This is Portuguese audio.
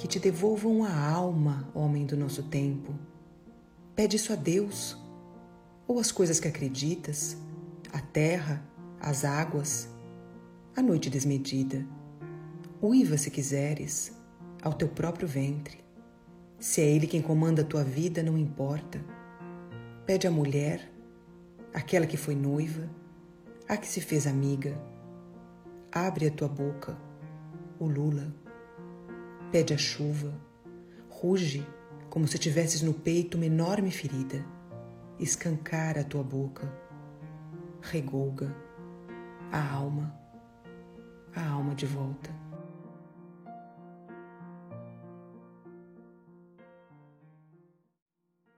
que te devolvam a alma, homem do nosso tempo. Pede isso a Deus, ou as coisas que acreditas, a terra, as águas, a noite desmedida. Uiva, se quiseres, ao teu próprio ventre. Se é Ele quem comanda a tua vida, não importa. Pede à mulher, aquela que foi noiva, a que se fez amiga. Abre a tua boca, ulula. Pede a chuva, ruge como se tivesses no peito uma enorme ferida. Escancara a tua boca, regolga a alma, a alma de volta.